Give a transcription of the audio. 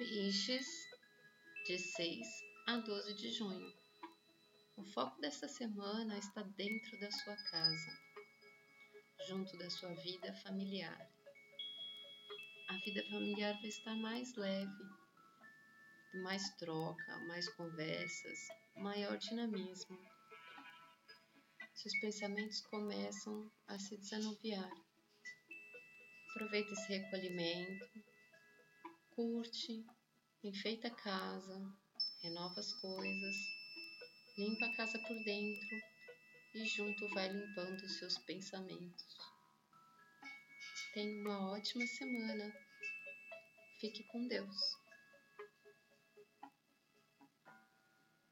Peixes, de 6 a 12 de junho. O foco desta semana está dentro da sua casa, junto da sua vida familiar. A vida familiar vai estar mais leve, mais troca, mais conversas, maior dinamismo. Seus pensamentos começam a se desanuviar. Aproveita esse recolhimento, curte, enfeita a casa, renova as coisas, limpa a casa por dentro e junto vai limpando os seus pensamentos. Tenha uma ótima semana. Fique com Deus.